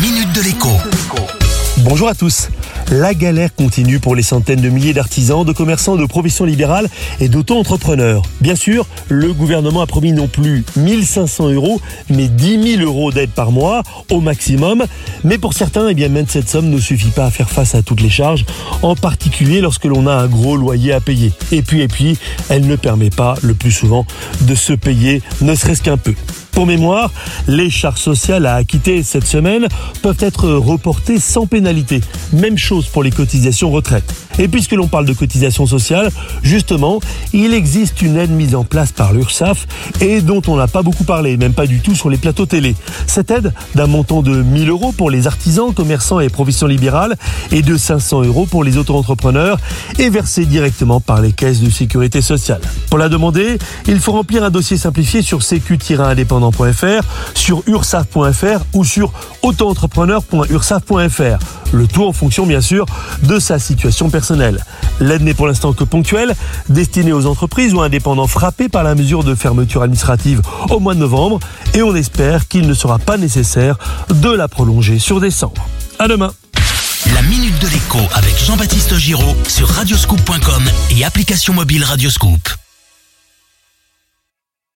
minute de l'écho. Bonjour à tous. La galère continue pour les centaines de milliers d'artisans, de commerçants, de professions libérales et d'auto-entrepreneurs. Bien sûr, le gouvernement a promis non plus 1500 euros, mais 10 000 euros d'aide par mois au maximum. Mais pour certains, eh bien, même cette somme ne suffit pas à faire face à toutes les charges, en particulier lorsque l'on a un gros loyer à payer. Et puis, et puis, elle ne permet pas, le plus souvent, de se payer, ne serait-ce qu'un peu. Pour mémoire, les charges sociales à acquitter cette semaine peuvent être reportées sans pénalité. Même chose pour les cotisations retraite. Et puisque l'on parle de cotisations sociales, justement, il existe une aide mise en place par l'URSSAF et dont on n'a pas beaucoup parlé, même pas du tout sur les plateaux télé. Cette aide, d'un montant de 1000 euros pour les artisans, commerçants et professions libérales et de 500 euros pour les auto-entrepreneurs, est versée directement par les caisses de sécurité sociale. Pour la demander, il faut remplir un dossier simplifié sur sur ursaf.fr ou sur auto-entrepreneur.ursaf.fr. Le tout en fonction, bien sûr, de sa situation personnelle. L'aide n'est pour l'instant que ponctuelle, destinée aux entreprises ou indépendants frappés par la mesure de fermeture administrative au mois de novembre, et on espère qu'il ne sera pas nécessaire de la prolonger sur décembre. À demain. La minute de l'écho avec Jean-Baptiste Giraud sur radioscoop.com et application mobile Radioscoop.